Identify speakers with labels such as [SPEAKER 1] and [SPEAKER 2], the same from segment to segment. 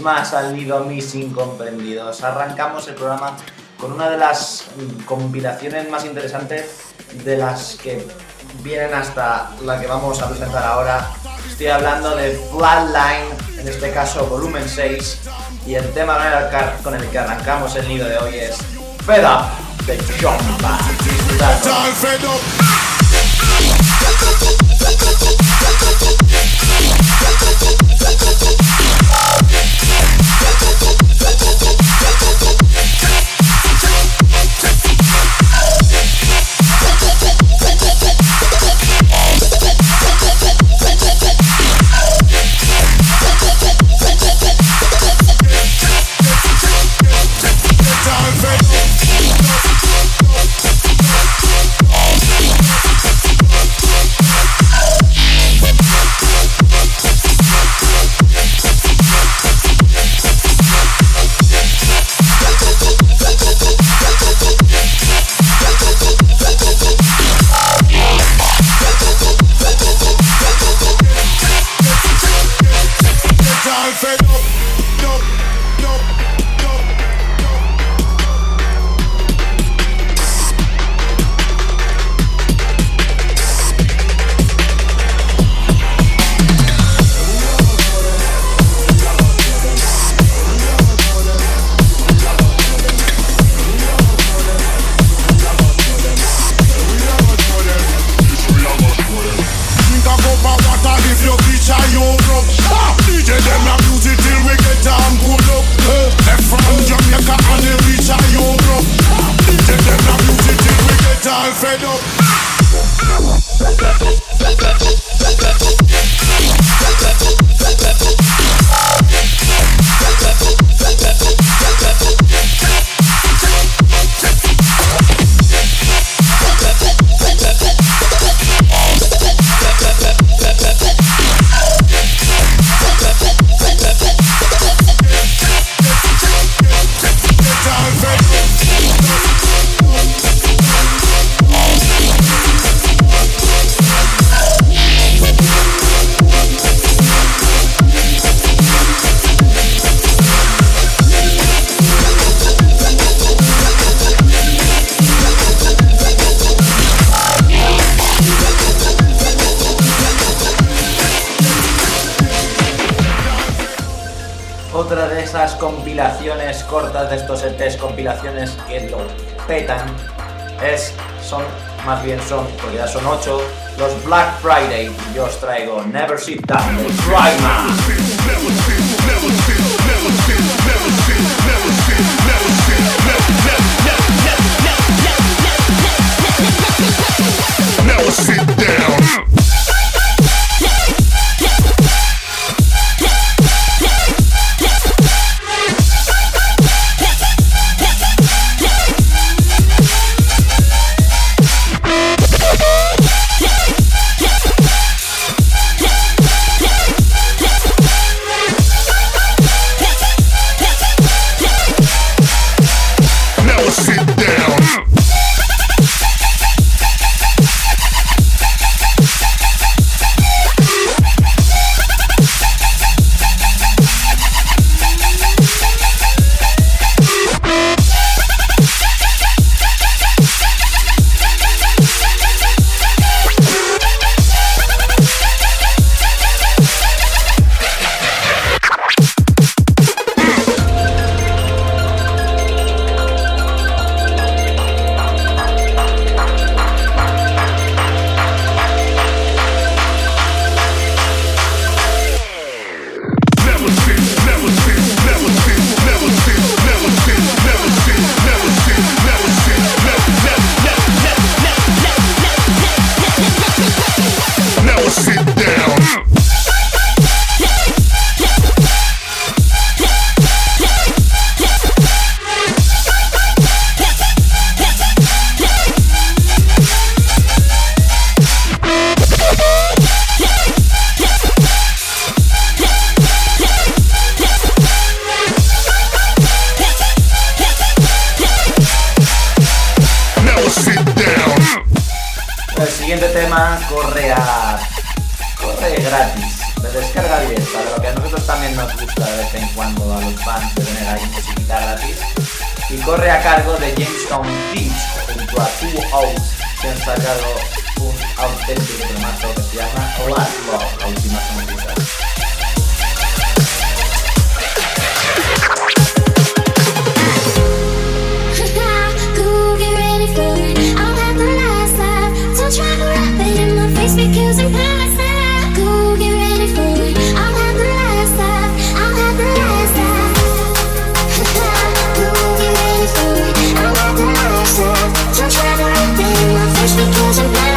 [SPEAKER 1] más al nido mis incomprendidos. Arrancamos el programa con una de las mm, compilaciones más interesantes de las que vienen hasta la que vamos a presentar ahora. Estoy hablando de Flatline, en este caso volumen 6, y el tema con el que arrancamos el nido de hoy es Fed Up de John Bass. Yeah. never sit down.
[SPEAKER 2] Right now. untuk aku haus dan sadar pun aku tidak bermaksud karena Allah Allah di masa masa cause I'm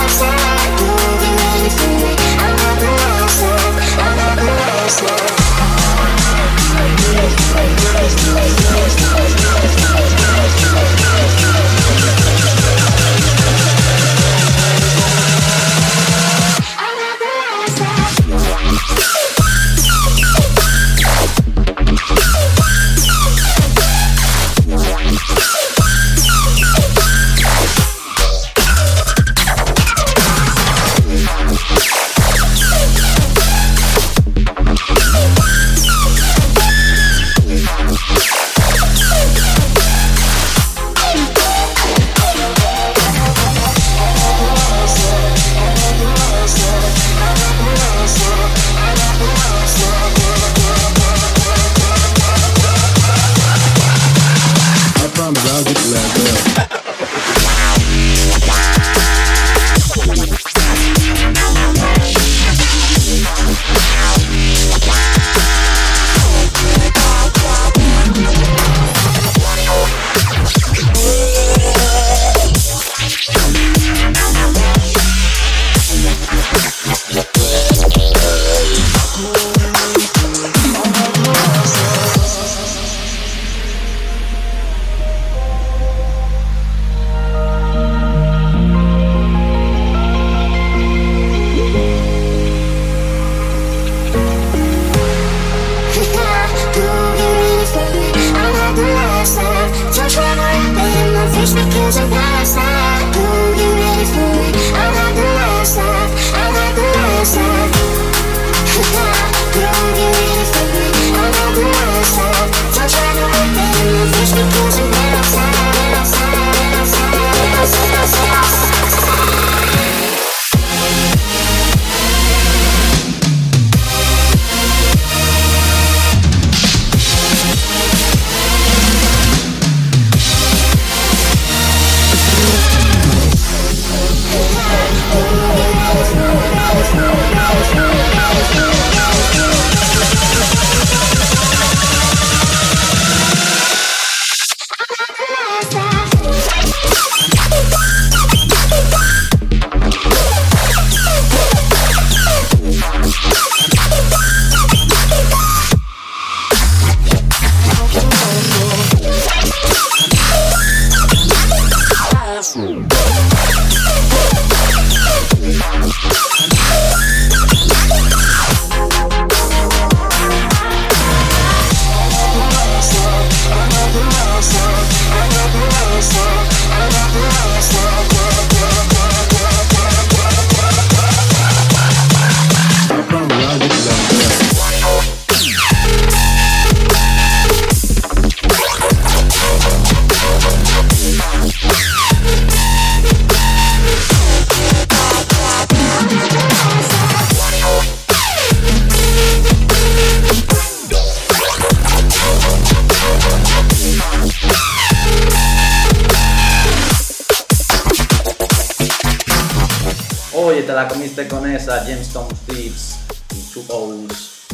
[SPEAKER 1] la comiste con esa, Gemstone Thieves y Two O's.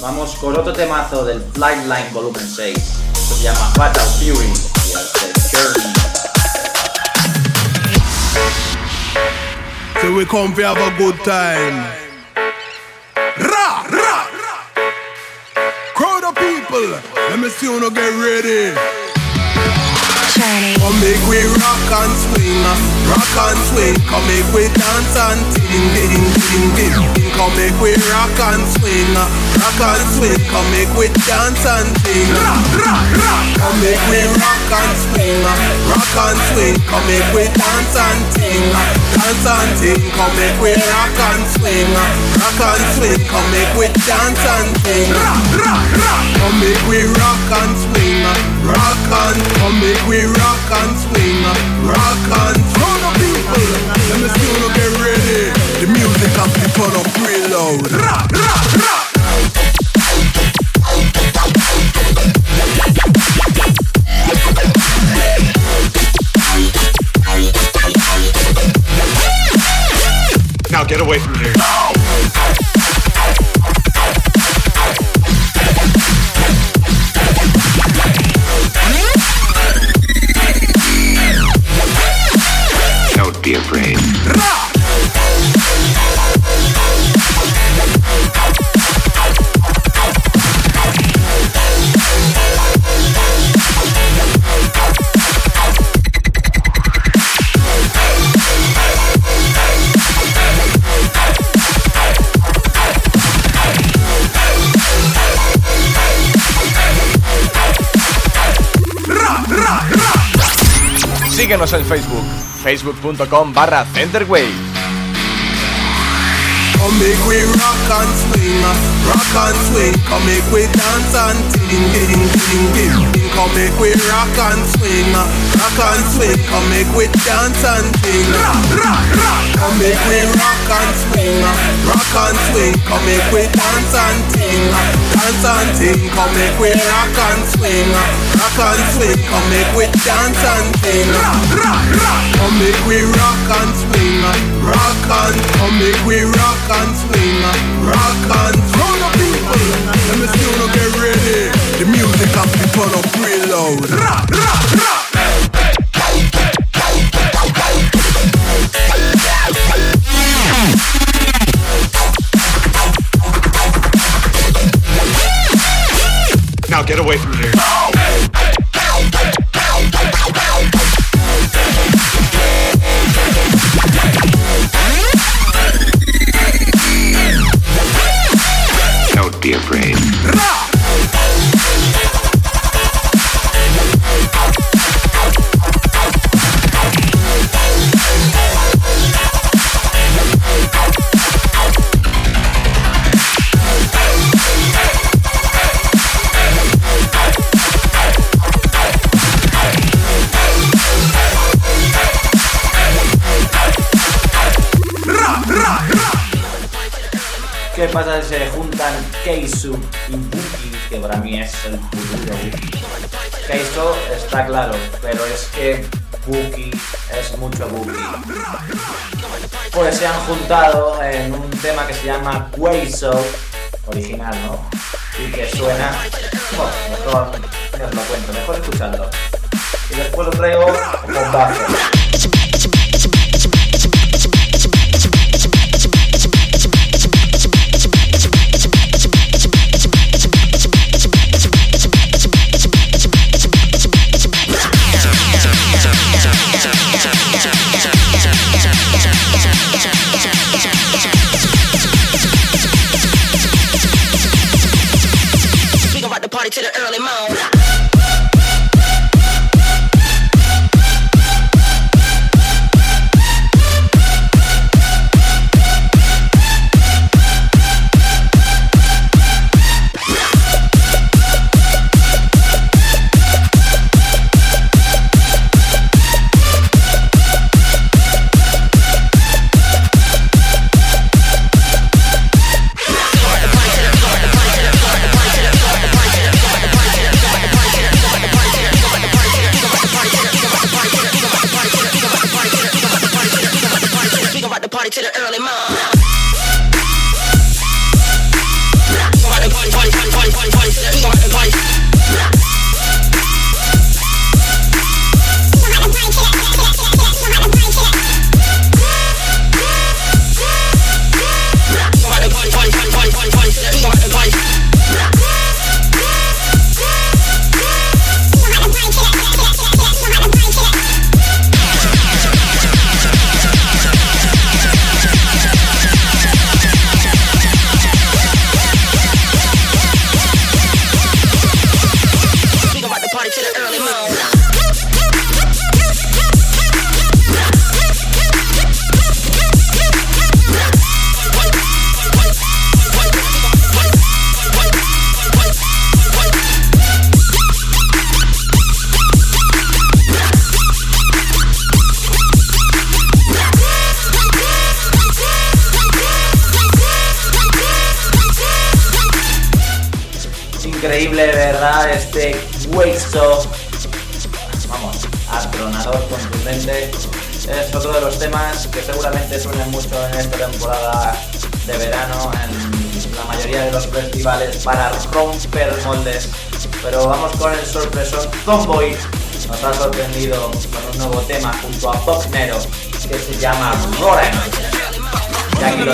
[SPEAKER 1] Vamos con otro temazo del Flightline Volumen 6. Esto se llama Fatal Fury y de Journey.
[SPEAKER 3] So we come have a good time. Ra, ra, Crowd of people, let me see you get ready. Come make we rock and swing, rock and swing. Come make we dance and ting, ding, ding, ding. Come make we rock and swing, rock and swing. Come make we dance and ting. Come make we rock and swing, rock and swing. Come make we dance and ting, dance and ting. Come make we rock and swing, rock and swing. Come make we dance and ting. Come make we rock and swing, rock and come make we rock and swing, rock and turn the people. Let me see you get ready. The music has to turn up real loud. Rock, rock, rock.
[SPEAKER 4] Now get away from here. Síguenos en Facebook, facebook.com barra Centerwave.
[SPEAKER 3] Come make we rock and swing, rock and swing. Come make we dance and ting, ding, ding, ding. Come make we rock and swing, rock and swing. Come make we dance and ting. Come make we rock and swing, rock and swing. Come make we dance and ting, dance and ting. Come make we rock and swing, rock and swing. Come make we dance and ting. Come make we rock and swing, rock and come make we rock and swing, rock and turn the people. Let me see you get ready. The music has to turn up real loud. Rock, rock, rock.
[SPEAKER 4] Now get away from here.
[SPEAKER 1] ¿Qué pasa si se juntan Keisu y Buki? Que para mí es el futuro. Keisu está claro, pero es que Buki es mucho Buki. Pues se han juntado en un tema que se llama Quaiso, original, ¿no? Y que suena. Bueno, mejor os lo cuento, mejor escuchando. Y después lo traigo con bajo. Tomboy. Nos ha sorprendido con un nuevo tema junto a Pop Nero que se llama Roran. Y aquí lo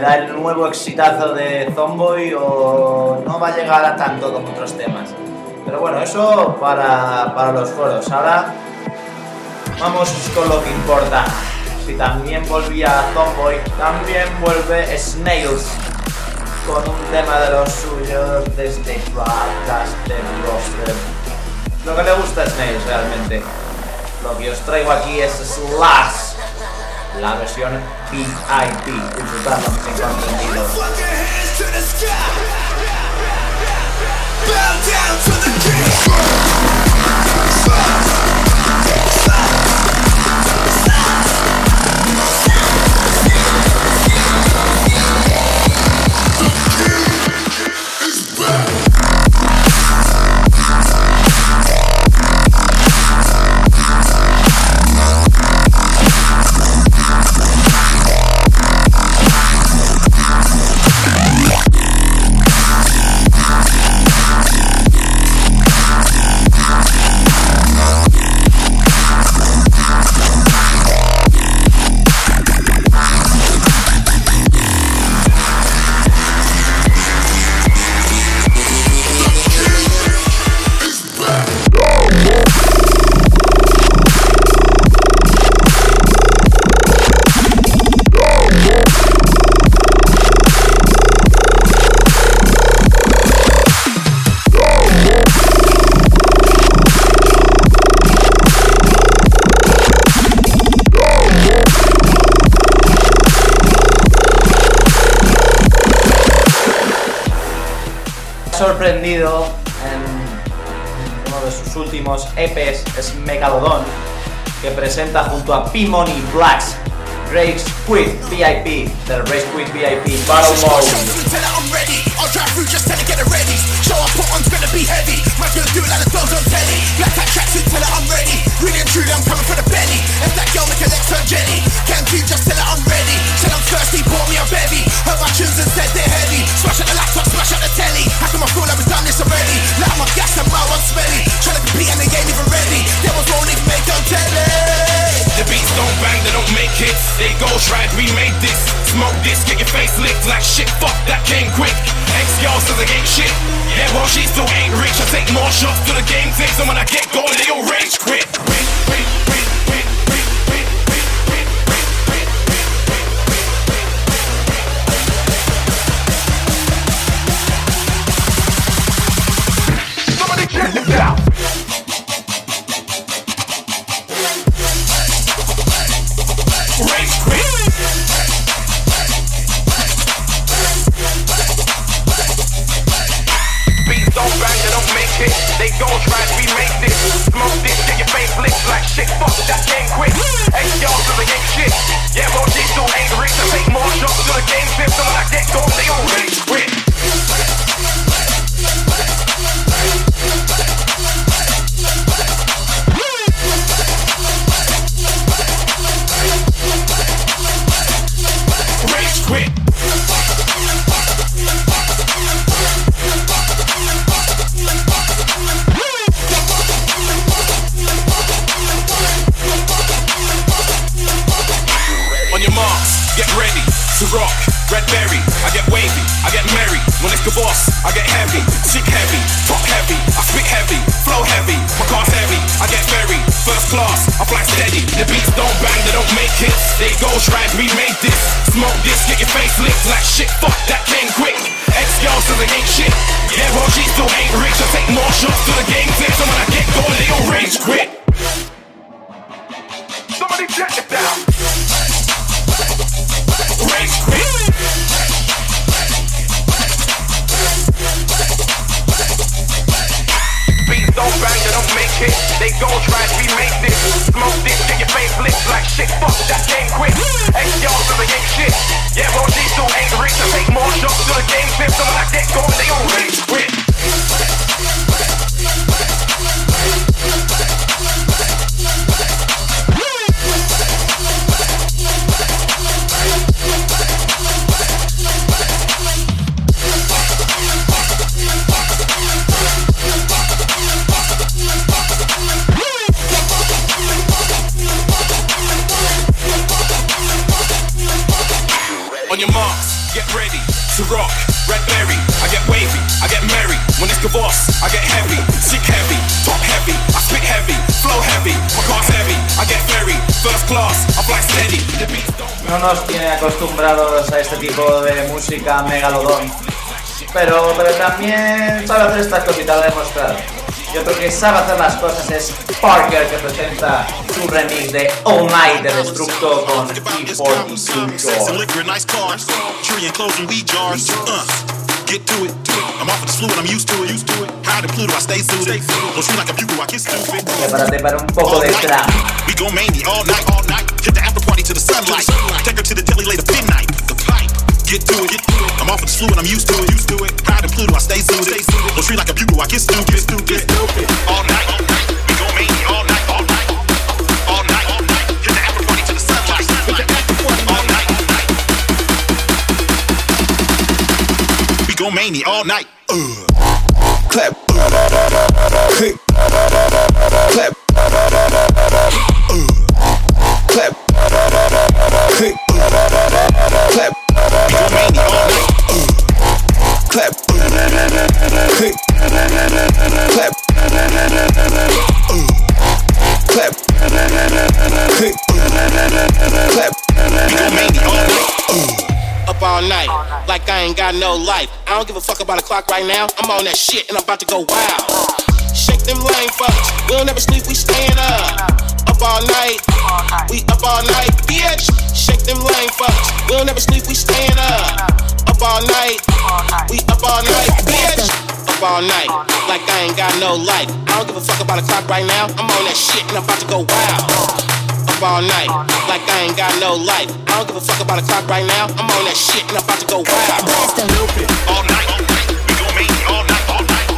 [SPEAKER 1] será el nuevo exitazo de Zomboy o no va a llegar a tanto como otros temas? Pero bueno, eso para, para los foros. Ahora vamos con lo que importa. Si también volvía Zomboy, también vuelve Snails con un tema de los suyos desde Broadcast de Roster. Lo que le gusta a Snails realmente. Lo que os traigo aquí es Slash, la versión VIP. Disfrutadlo, mis incomprendidos.
[SPEAKER 2] Thank
[SPEAKER 1] en uno de sus últimos EPs, es Megalodon, que presenta junto a P-Money Blacks Race Quit VIP del Race Quit VIP Battle Mode.
[SPEAKER 5] Tell tell it do it. Black hat tracksuit, tell her I'm ready. Really and truly, I'm coming for the belly. If that girl make her legs turn jelly, can't keep, just tell her I'm ready. Tell I'm thirsty, pour me a bevy. Heard my tunes and said they're heavy. Smash out the laptop, smash out the telly. How come I feel like we've done this already? Like my gas and my one smelly. Trying to compete and they ain't even ready. There was even make on telly.
[SPEAKER 6] The don't bang, they don't make hits. They go tried, we made this. Smoke this, get your face licked like shit. Fuck that came quick. Ex girl says I ain't shit. Yeah, well she still ain't rich. I take more shots to the game takes, and when I get going, they all rage quit. Go tried, we made this. Smoke this, get your face licked like shit. Fuck that came quick. Ex says I ain't shit. Yeah, she still ain't rich. I take more shots to the game tips, and when I get going, they all rage quit.
[SPEAKER 7] Somebody check this
[SPEAKER 6] ain't shit. Yeah, more diesel ain't angry to take more jokes to the game. system, and I get going, they gon' reach.
[SPEAKER 1] No nos tiene acostumbrados a este tipo de música megalodón. Pero, pero también sabe hacer estas cositas, lo ha demostrado. Yo creo que sabe hacer las cosas es Parker que presenta su remix de All Night de Destructo con
[SPEAKER 8] T45. Get to it. I'm off of this fluid, I'm used to it. Used to it. High to Pluto, I stay suited. Don't treat like a bugle, I get stupid.
[SPEAKER 1] Prepárate para un poco de trap.
[SPEAKER 8] We go mania all night, all night. Hit the after party to the sunlight. Take her to the deli later midnight. The pipe. Get to it. I'm off of this fluid, I'm used to it. Used to it. High to Pluto, I stay suited. Don't treat like a bugle, I get stupid. Stupid. All night, all night. We go mania all night, disco mania all night. Uh. Clap. Hey. Clap. Uh. Clap. Hey. Clap. Clap. mania all night. Uh.
[SPEAKER 9] Clap. Hey. Clap. Uh. Clap. Hey. Clap. All night. Uh.
[SPEAKER 10] Up all night, like I ain't got no life. I don't give a fuck about the clock right now. I'm on that shit and I'm about to go wild. Shake them lame fucks. We'll never sleep, we staying up. Up all night, we up all night, bitch. Shake them lame fucks. We'll never sleep, we staying up. Up all night, we up all night, bitch. Up all night, like I ain't got no life. I don't give a fuck about a clock right now. I'm on that shit and I'm about to go wild. Up all night, like I ain't got no life. I don't give a fuck about a clock right now. I'm on that shit and I'm about to go wild.
[SPEAKER 8] All night, all night, we gon' make it all night, all night,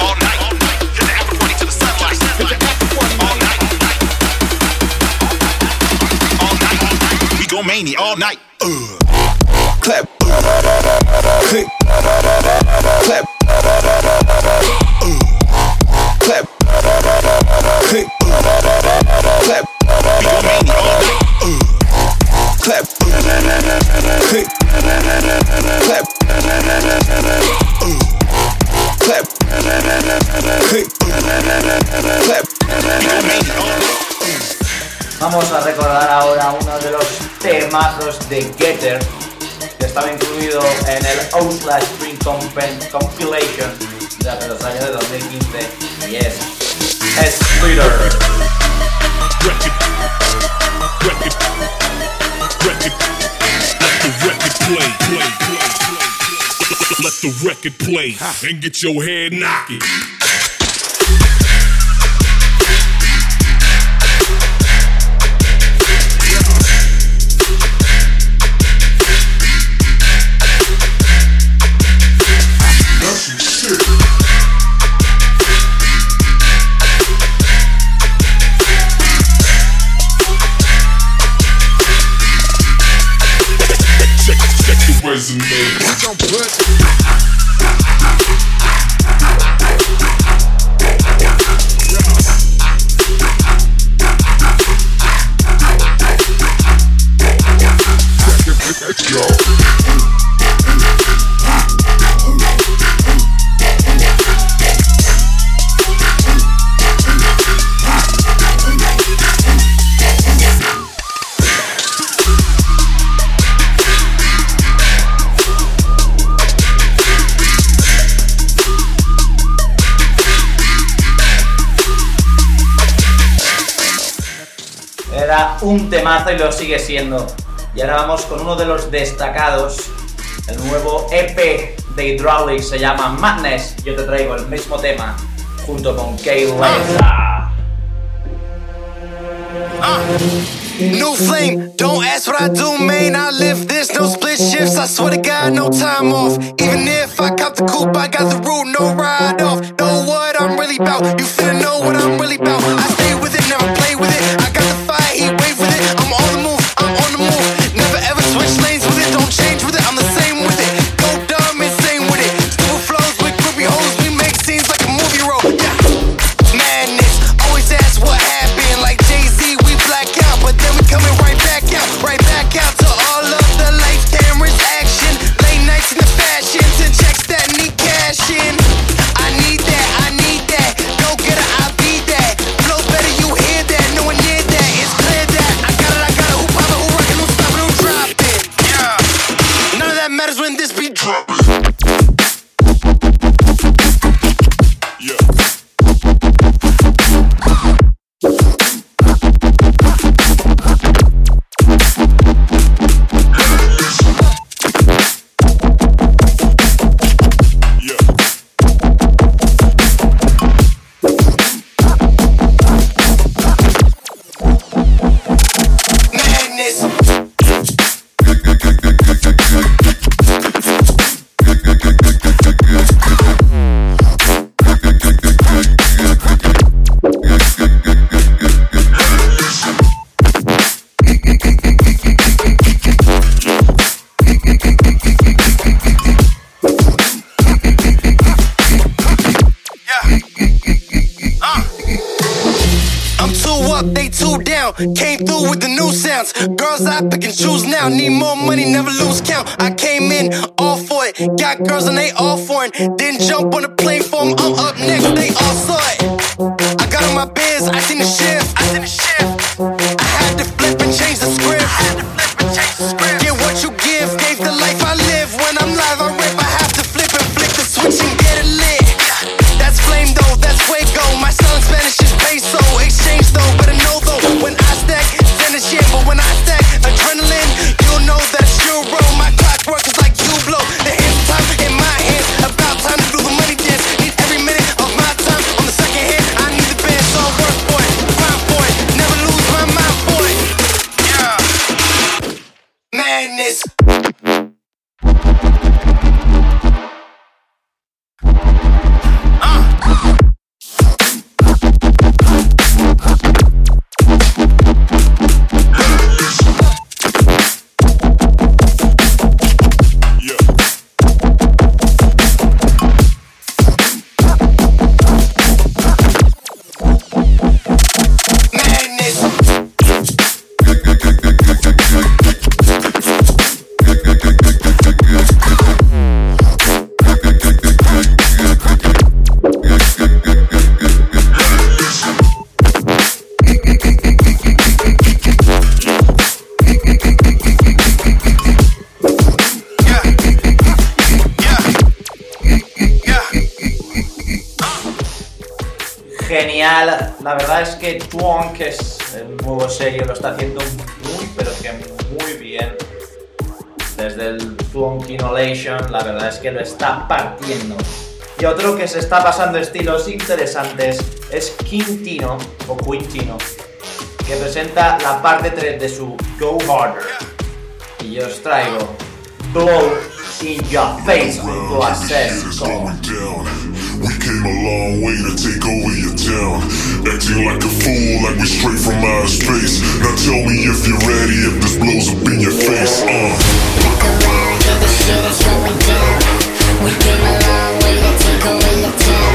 [SPEAKER 8] all night, all night. Hit the after party to the sunlight. Hit the after party all night, all night, all night, all night. We gon' mania all night. Uh.
[SPEAKER 9] Clap. Click. Clap. Uh. Clap. Click. Clap.
[SPEAKER 1] Vamos a recordar ahora uno de los temazos de Getter que estaba incluido en el Outlaw Spring Compilation de los años de 2015 y es
[SPEAKER 11] Let the record play. Play. Play. Play. Let the record play and get your head knocking.
[SPEAKER 1] Era un temazo y lo sigue siendo. Y ahora vamos con uno de los destacados. El nuevo EP de Hydraulic se llama Madness. Yo te traigo el mismo tema junto con Kay Leza.
[SPEAKER 12] New flame, don't ask what I do, man. I live this, no split shifts. I swear to God, no time off. Even if I cop the coupe, I got the route, no ride off. Know what I'm really about. You finna know what I'm really about. I stay with it, never two down. Came through with the new sounds. Girls I pick and choose now. Need more money, never lose count. I came in all for it. Got girls and they all foreign. Didn't jump on the plane for 'em. I'm up next, they all saw it. I got on my biz, I seen the shift. I seen the shift.
[SPEAKER 1] Muy, pero que muy bien. Desde el Twonk Inhalation, la verdad es que lo está partiendo. Y otro que se está pasando estilos interesantes es Quintino, o Quintino, que presenta la parte 3 de su Go Harder. Y yo os traigo Blow in Your Face junto a Sesco.
[SPEAKER 13] We came a long way to take over your town. Acting like a fool, like we straight from outer space. Now tell me if you're ready, if this blows up in your face. Uh.
[SPEAKER 14] Look around, yeah, the shit is going down. We came a long way to take over your town.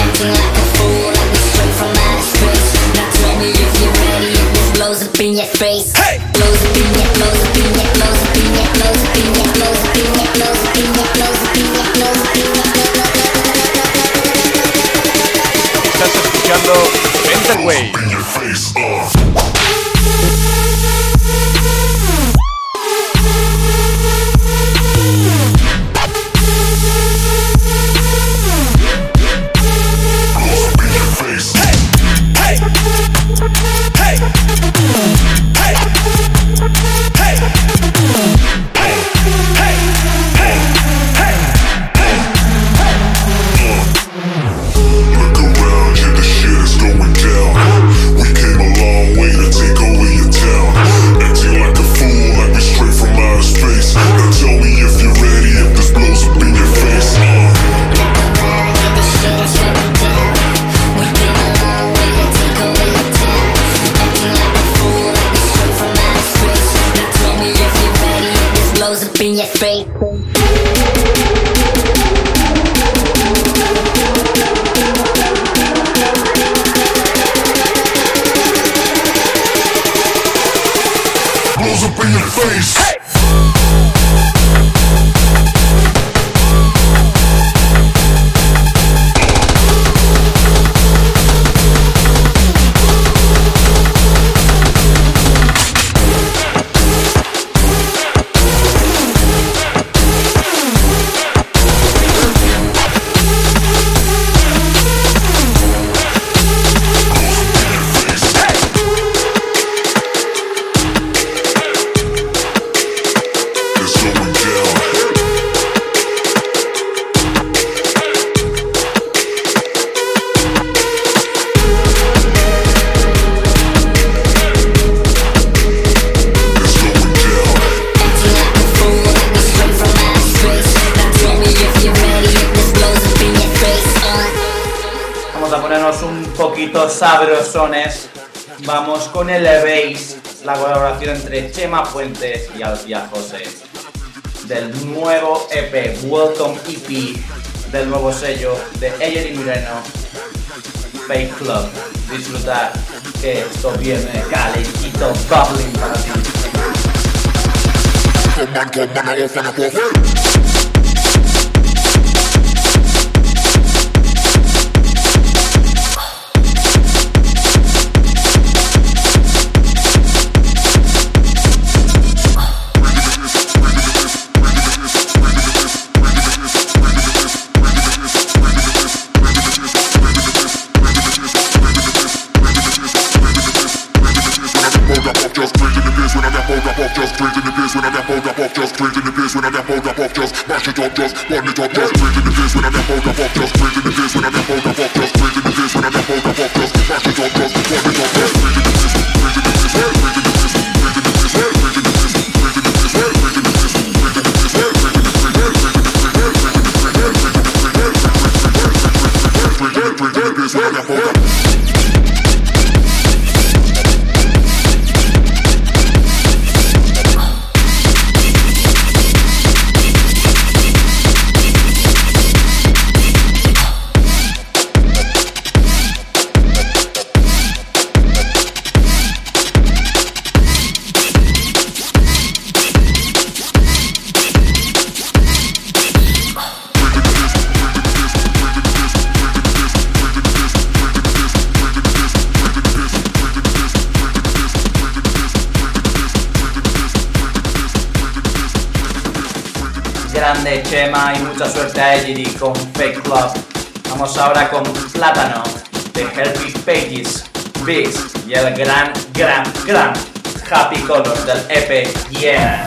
[SPEAKER 14] Acting like a fool, like we straight from outer space. Now tell me if you're ready, if this blows up in your face. Hey! Blows up in your, blows up in your, blows up in your, blows up in your, blows up in your, blows up in your, blows up in your, blows up in your.
[SPEAKER 15] escuchando
[SPEAKER 1] Mental Wave. bien calentito, bubbling para ti.
[SPEAKER 13] Piss when I got hold up off just in the piss when I got hold up off just mash it up just burn it up just in the piss when I got hold up off just in the piss when I got hold up off just in the piss when I got hold up off just mash it up just burn it up
[SPEAKER 1] Chema y mucha suerte a Eliri con Fake. Vamos ahora con Plátano de Herpes Pages, Beast y el gran, gran, gran Happy Colors del EP Yeah.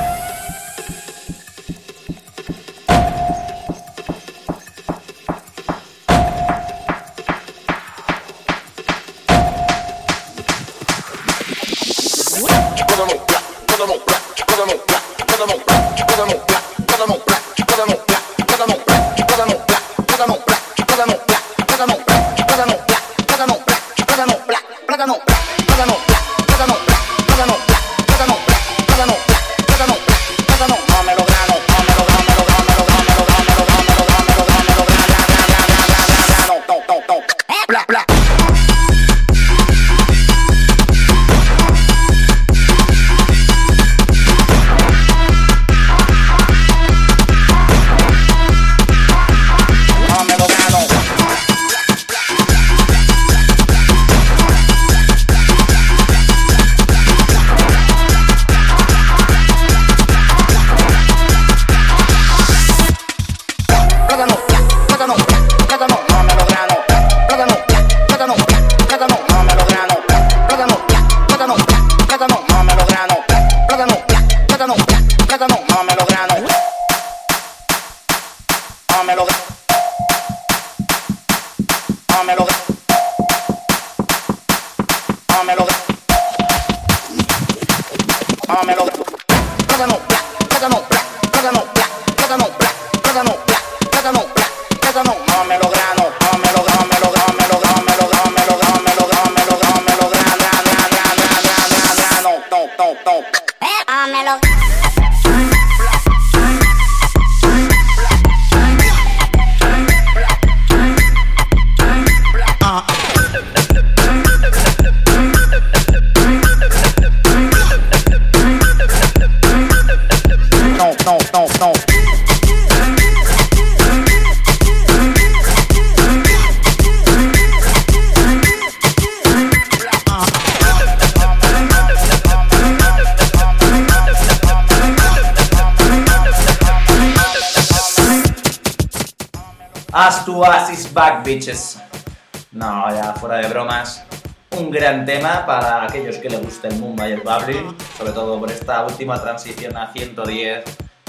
[SPEAKER 1] Sobre todo por esta última transición a 110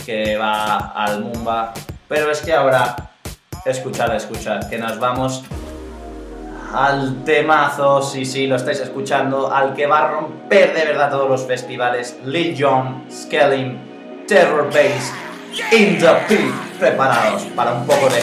[SPEAKER 1] que va al Mumba. Pero es que ahora, escuchad, escuchad, que nos vamos al temazo, sí, sí, lo estáis escuchando, al que va a romper de verdad todos los festivales, Lil Jon, Skelling, Terror Bass, In The Pit, preparados para un poco de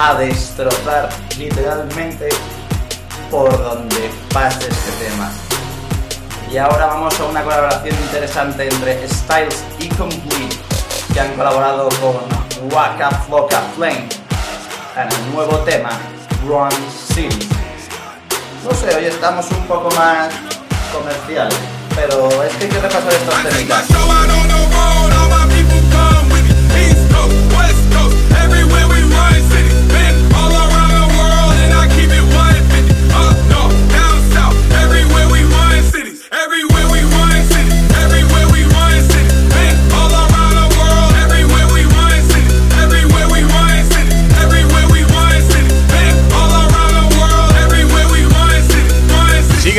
[SPEAKER 16] a
[SPEAKER 1] destrozar literalmente por donde pase este tema. Y ahora vamos a una colaboración interesante entre Styles y Complete, que han colaborado con Waka Flocka Flame en el nuevo tema Run City. No sé, hoy estamos un poco más comerciales, pero es que hay que repasar estos temitas.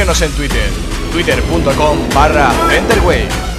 [SPEAKER 4] Síguenos en Twitter, twitter.com barra Enterwave.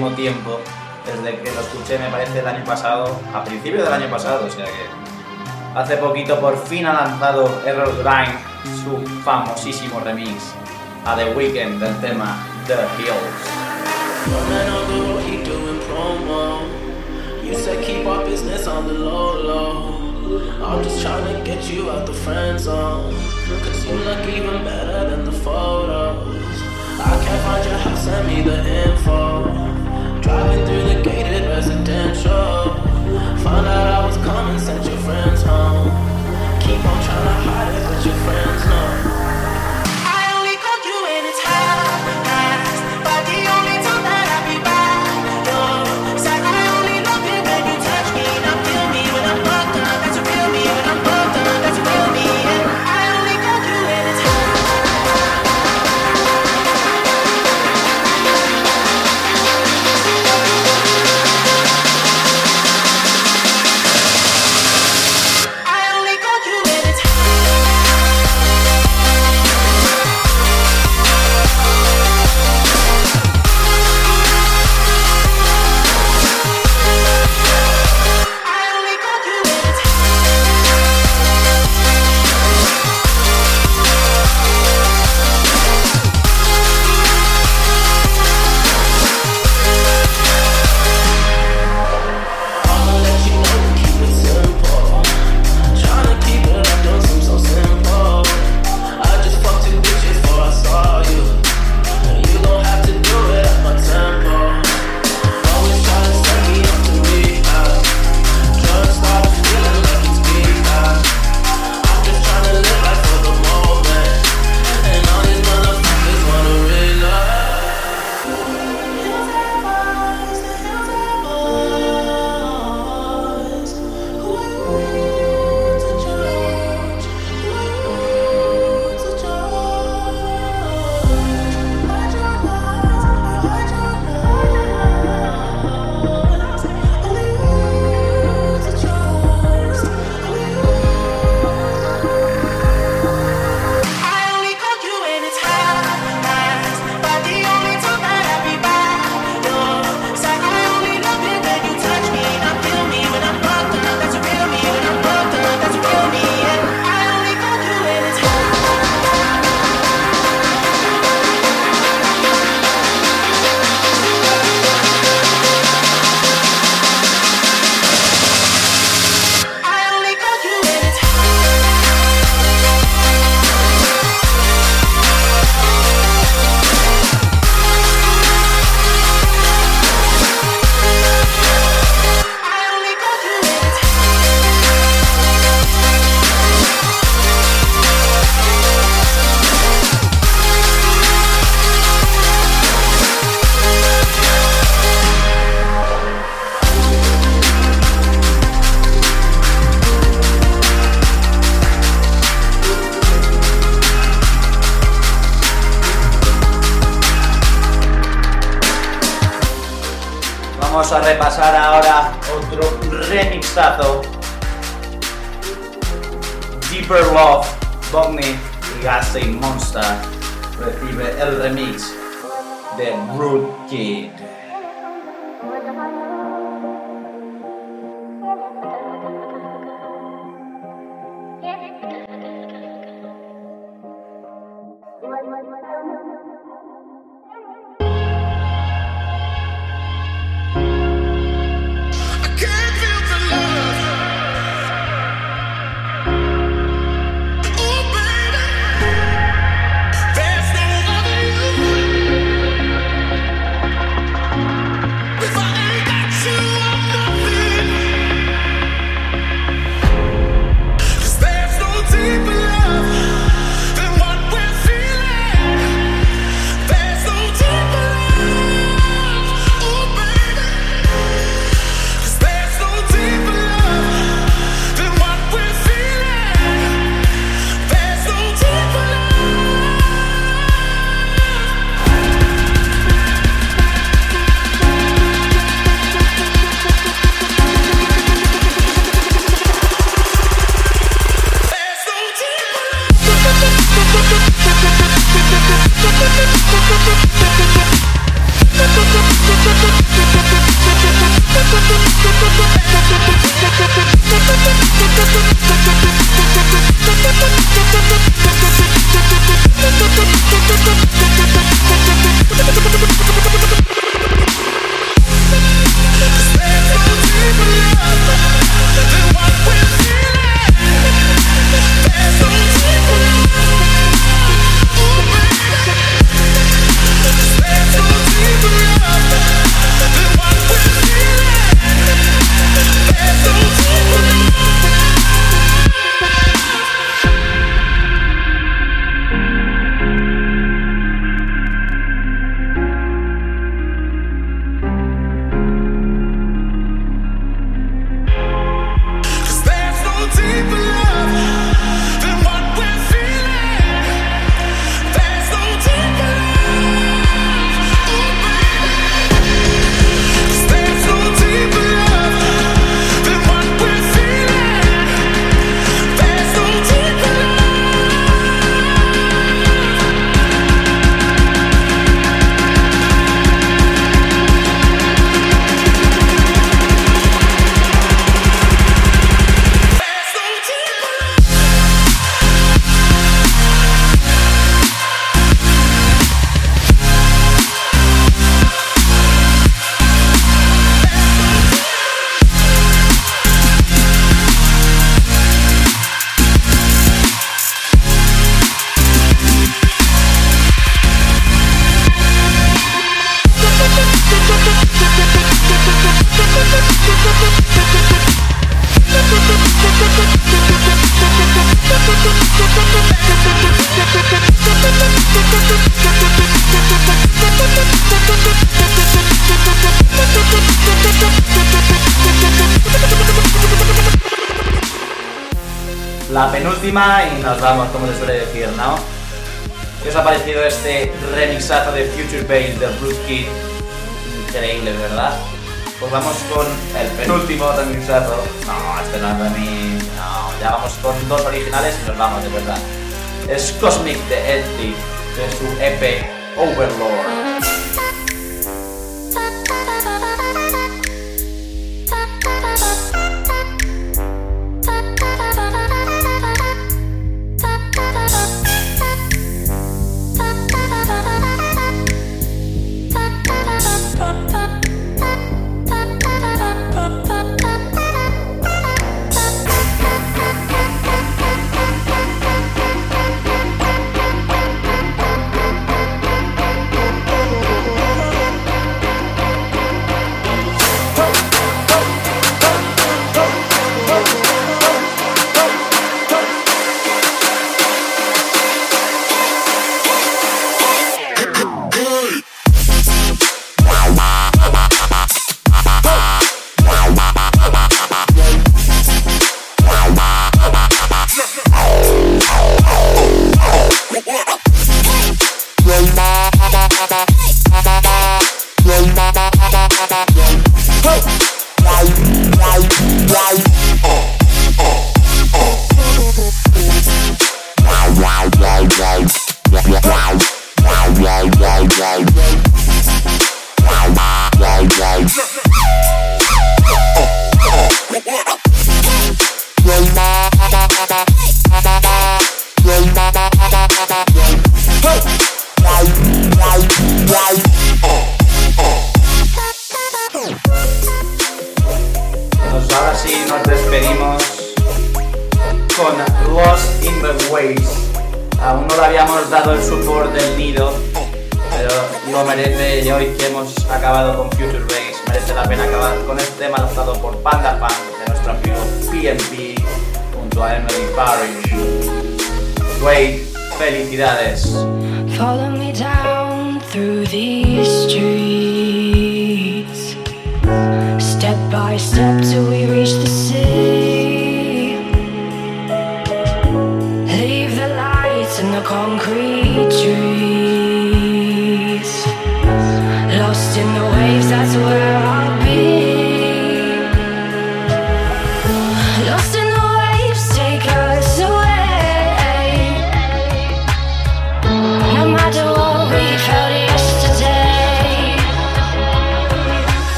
[SPEAKER 1] Muchísimo tiempo, desde que lo escuché me parece el año pasado, a principios del año pasado, o sea que hace poquito por fin ha lanzado Errol Grind su famosísimo remix a The Weeknd del tema The Hills.
[SPEAKER 17] You said keep our business on the low low. I'm just trying to get you out the friend zone. Cause you look even better than the photos. I can't find your house, send me the info. Driving through the gated residential. Found out I was coming, sent your friends home. Keep on trying to hide it, but your friends know.
[SPEAKER 1] Future Bass de Root Kid? Increíble, ¿verdad? Pues vamos con el penúltimo remixazo. No, este no es remix. No, ya vamos con dos originales y nos vamos, de verdad. Es Cosmic de Edgy, de su EP Overlord.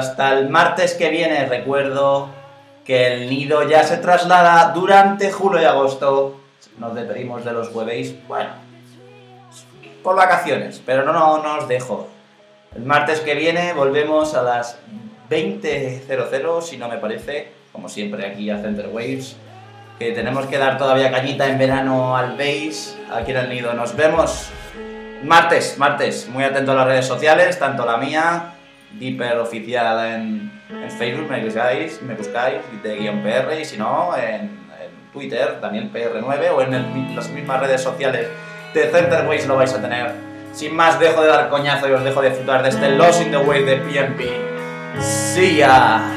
[SPEAKER 1] Hasta el martes que viene. Recuerdo que el nido ya se traslada durante julio y agosto. Nos despedimos de los jueves, bueno, por vacaciones, pero no, no, os dejo. El martes que viene volvemos a las 20.00, si no me parece, como siempre aquí a Center Waves, que tenemos que dar todavía cañita en verano al base, aquí en el nido. Nos vemos martes, martes, muy atento a las redes sociales, tanto la mía, Deeper Oficial en, en Facebook, me buscáis, me buscáis, de guion PR, y si no, en, Twitter, Daniel PR9, o en las mismas redes sociales de Center Waves lo vais a tener. Sin más, dejo de dar coñazo y os dejo de disfrutar de este Lost in the Wave de PNP. See ya.